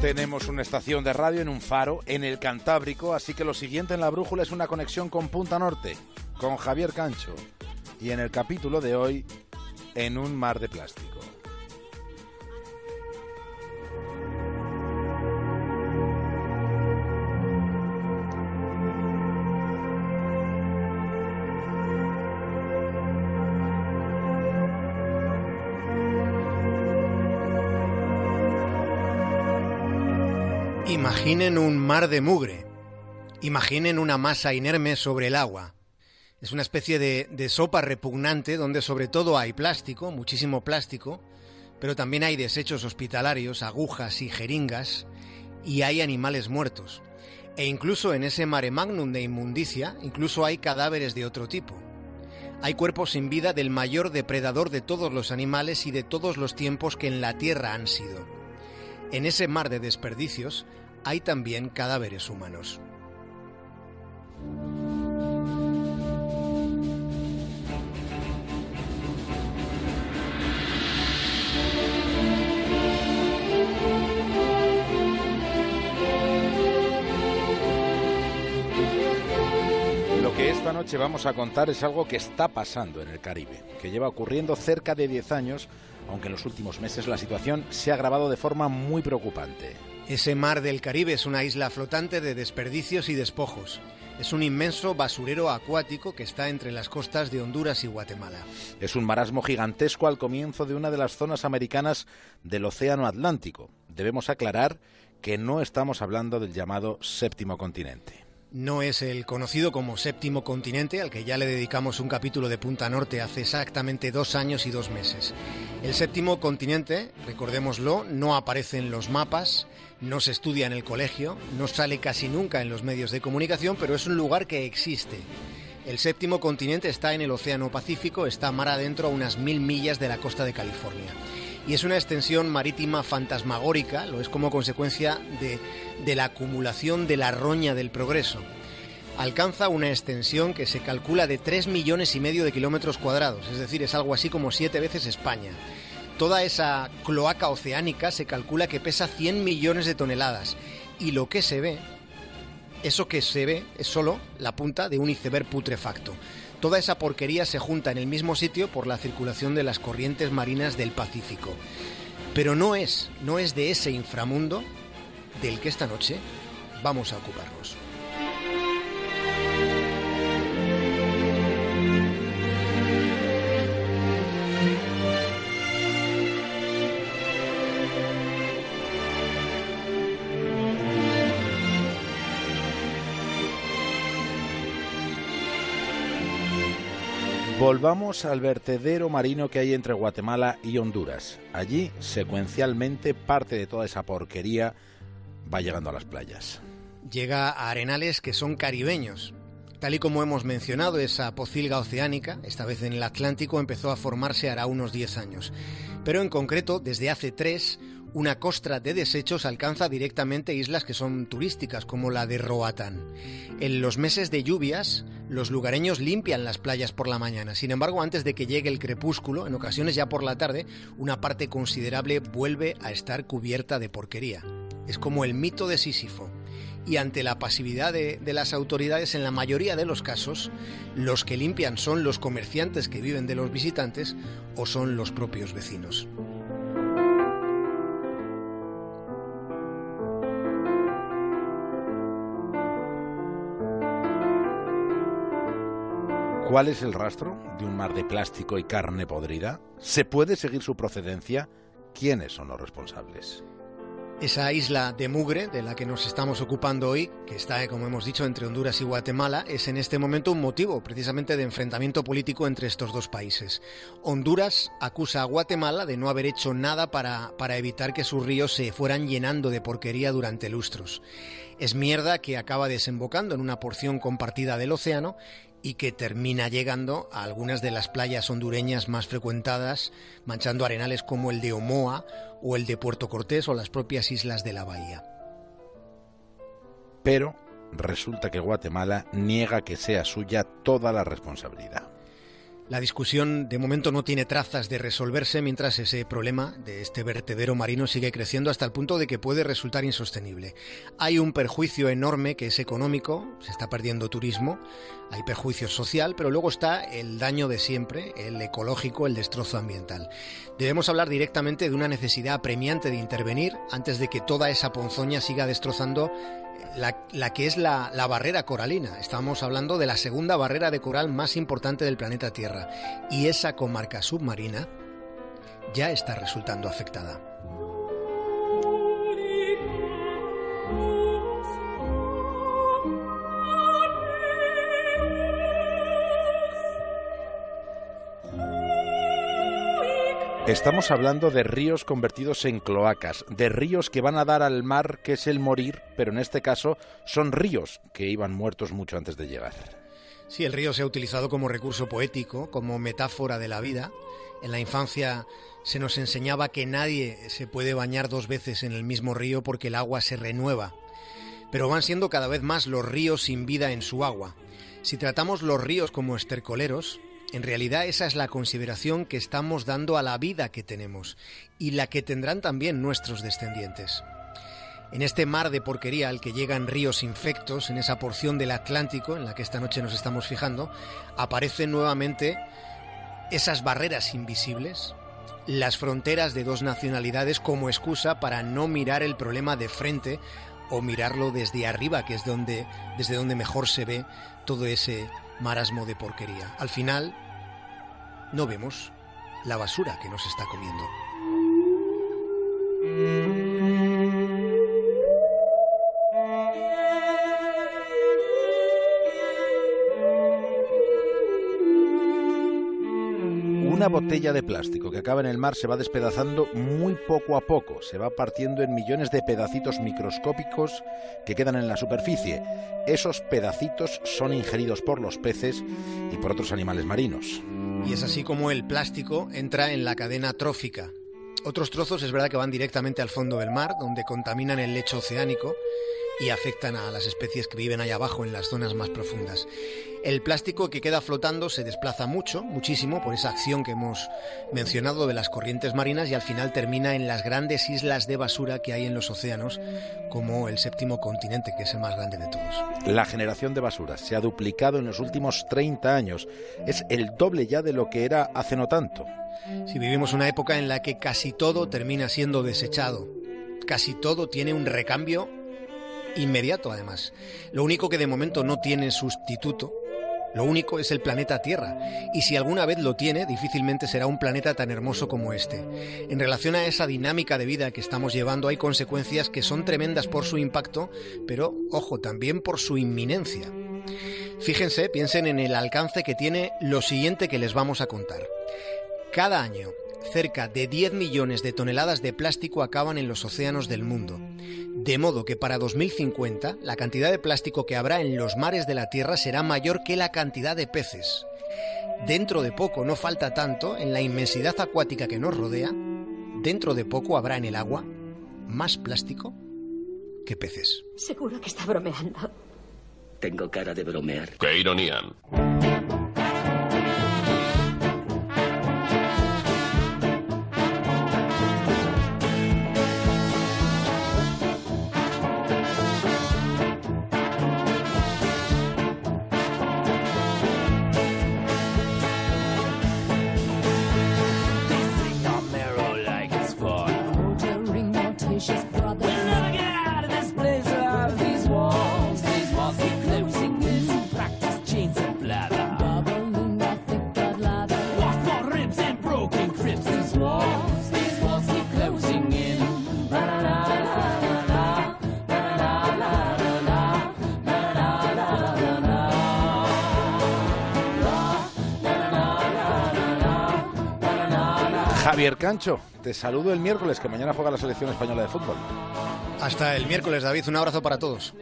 Tenemos una estación de radio en un faro, en el Cantábrico, así que lo siguiente en la brújula es una conexión con Punta Norte, con Javier Cancho. Y en el capítulo de hoy, en un mar de plástico. Imaginen un mar de mugre. Imaginen una masa inerme sobre el agua. Es una especie de, sopa repugnante donde sobre todo hay plástico, muchísimo plástico, pero también hay desechos hospitalarios, agujas y jeringas, y hay animales muertos. E incluso en ese mare magnum de inmundicia, incluso hay cadáveres de otro tipo. Hay cuerpos sin vida del mayor depredador de todos los animales y de todos los tiempos que en la Tierra han sido. En ese mar de desperdicios hay también cadáveres humanos. Lo que esta noche vamos a contar es algo que está pasando en el Caribe, que lleva ocurriendo cerca de 10 años, aunque en los últimos meses la situación se ha agravado de forma muy preocupante. Ese mar del Caribe es una isla flotante de desperdicios y despojos. Es un inmenso basurero acuático que está entre las costas de Honduras y Guatemala. Es un marasmo gigantesco al comienzo de una de las zonas americanas del Océano Atlántico. Debemos aclarar que no estamos hablando del llamado séptimo continente no es el conocido como séptimo continente, al que ya le dedicamos un capítulo de Punta Norte hace exactamente dos años y dos meses. El séptimo continente, recordémoslo, no aparece en los mapas, no se estudia en el colegio, no sale casi nunca en los medios de comunicación, pero es un lugar que existe. El séptimo continente está en el Océano Pacífico, está mar adentro a unas mil millas de la costa de California y es una extensión marítima fantasmagórica, lo es como consecuencia de, de, la acumulación de la roña del progreso. Alcanza una extensión que se calcula de 3 millones y medio de kilómetros cuadrados, es decir, es algo así como siete veces España. Toda esa cloaca oceánica se calcula que pesa 100 millones de toneladas y lo que se ve, eso que se ve es solo la punta de un iceberg putrefacto. Toda esa porquería se junta en el mismo sitio por la circulación de las corrientes marinas del Pacífico. Pero no es, no es de ese inframundo del que esta noche vamos a ocuparnos. Volvamos al vertedero marino que hay entre Guatemala y Honduras. Allí, secuencialmente, parte de toda esa porquería va llegando a las playas. Llega a arenales que son caribeños. Tal y como hemos mencionado, esa pocilga oceánica, esta vez en el Atlántico, empezó a formarse hará unos 10 años. Pero en concreto, desde hace tres, una costra de desechos alcanza directamente islas que son turísticas, como la de Roatán. En los meses de lluvias, los lugareños limpian las playas por la mañana. Sin embargo, antes de que llegue el crepúsculo, en ocasiones ya por la tarde, una parte considerable vuelve a estar cubierta de porquería. Es como el mito de Sísifo. Y ante la pasividad de, las autoridades, en la mayoría de los casos, los que limpian son los comerciantes que viven de los visitantes o son los propios vecinos. ¿Cuál es el rastro de un mar de plástico y carne podrida? ¿Se puede seguir su procedencia? ¿Quiénes son los responsables? Esa isla de mugre de la que nos estamos ocupando hoy, que está, como hemos dicho, entre Honduras y Guatemala, es en este momento un motivo precisamente de enfrentamiento político entre estos dos países. Honduras acusa a Guatemala de no haber hecho nada para, para evitar que sus ríos se fueran llenando de porquería durante lustros. Es mierda que acaba desembocando en una porción compartida del océano y que termina llegando a algunas de las playas hondureñas más frecuentadas, manchando arenales como el de Omoa o el de Puerto Cortés o las propias islas de la bahía. Pero resulta que Guatemala niega que sea suya toda la responsabilidad. La discusión de momento no tiene trazas de resolverse mientras ese problema de este vertedero marino sigue creciendo hasta el punto de que puede resultar insostenible. Hay un perjuicio enorme que es económico, se está perdiendo turismo, hay perjuicio social, pero luego está el daño de siempre, el ecológico, el destrozo ambiental. Debemos hablar directamente de una necesidad apremiante de intervenir antes de que toda esa ponzoña siga destrozando la, que es la, la, barrera coralina. Estamos hablando de la segunda barrera de coral más importante del planeta Tierra. Y esa comarca submarina ya está resultando afectada. Estamos hablando de ríos convertidos en cloacas, de ríos que van a dar al mar, que es el morir, pero en este caso son ríos que iban muertos mucho antes de llegar. Sí, el río se ha utilizado como recurso poético, como metáfora de la vida. En la infancia se nos enseñaba que nadie se puede bañar dos veces en el mismo río porque el agua se renueva. Pero van siendo cada vez más los ríos sin vida en su agua. Si tratamos los ríos como estercoleros, en realidad esa es la consideración que estamos dando a la vida que tenemos y la que tendrán también nuestros descendientes. En este mar de porquería al que llegan ríos infectos, en esa porción del Atlántico en la que esta noche nos estamos fijando, aparecen nuevamente esas barreras invisibles, las fronteras de dos nacionalidades como excusa para no mirar el problema de frente o mirarlo desde arriba, que es donde, desde donde mejor se ve todo ese marasmo de porquería. Al final, no vemos la basura que nos está comiendo. Una botella de plástico que acaba en el mar se va despedazando muy poco a poco, se va partiendo en millones de pedacitos microscópicos que quedan en la superficie. Esos pedacitos son ingeridos por los peces y por otros animales marinos. Y es así como el plástico entra en la cadena trófica. Otros trozos es verdad que van directamente al fondo del mar, donde contaminan el lecho oceánico y afectan a las especies que viven ahí abajo en las zonas más profundas. El plástico que queda flotando se desplaza mucho, muchísimo, por esa acción que hemos mencionado de las corrientes marinas y al final termina en las grandes islas de basura que hay en los océanos, como el séptimo continente, que es el más grande de todos. La generación de basura se ha duplicado en los últimos 30 años. Es el doble ya de lo que era hace no tanto. Si vivimos una época en la que casi todo termina siendo desechado, casi todo tiene un recambio inmediato además. Lo único que de momento no tiene sustituto, lo único es el planeta Tierra, y si alguna vez lo tiene, difícilmente será un planeta tan hermoso como este. En relación a esa dinámica de vida que estamos llevando, hay consecuencias que son tremendas por su impacto, pero, ojo, también por su inminencia. Fíjense, piensen en el alcance que tiene lo siguiente que les vamos a contar. Cada año, cerca de 10 millones de toneladas de plástico acaban en los océanos del mundo. De modo que para 2050 la cantidad de plástico que habrá en los mares de la Tierra será mayor que la cantidad de peces. Dentro de poco, no falta tanto, en la inmensidad acuática que nos rodea, dentro de poco habrá en el agua más plástico que peces. Seguro que está bromeando. Tengo cara de bromear. ¡Qué ironía! Javier Cancho, te saludo el miércoles, que mañana juega la selección española de fútbol. Hasta el miércoles, David. Un abrazo para todos.